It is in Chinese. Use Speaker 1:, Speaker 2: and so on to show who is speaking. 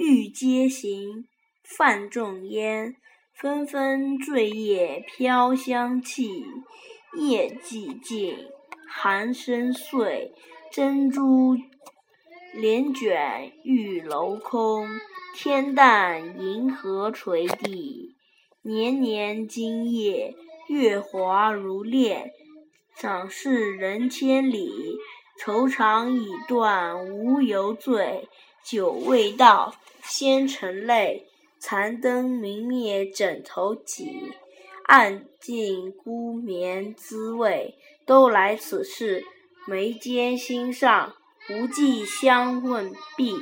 Speaker 1: 欲阶行，泛众烟。纷纷坠叶飘香气，夜寂静，寒声碎。珍珠帘卷玉楼空，天淡银河垂地。年年今夜，月华如练。赏识人千里，愁肠已断无由醉。酒未到先成泪，残灯明灭枕头几。暗尽孤眠滋味，都来此事。眉间心上，无计相问毕。